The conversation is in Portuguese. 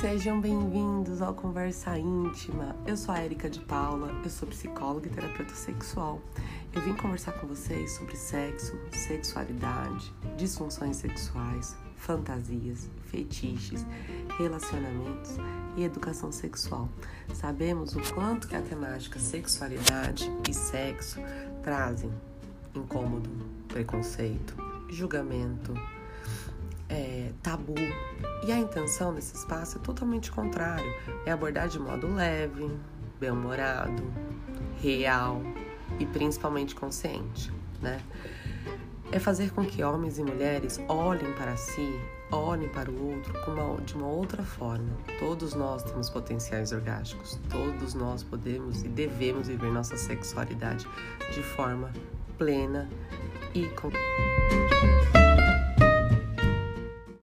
Sejam bem-vindos ao Conversa Íntima. Eu sou a Erika de Paula, eu sou psicóloga e terapeuta sexual. Eu vim conversar com vocês sobre sexo, sexualidade, disfunções sexuais, fantasias, fetiches, relacionamentos e educação sexual. Sabemos o quanto que a temática sexualidade e sexo trazem incômodo, preconceito, julgamento, é, tabu. E a intenção desse espaço é totalmente contrário. É abordar de modo leve, bem-humorado, real e principalmente consciente, né? É fazer com que homens e mulheres olhem para si, olhem para o outro uma, de uma outra forma. Todos nós temos potenciais orgásticos, todos nós podemos e devemos viver nossa sexualidade de forma plena e com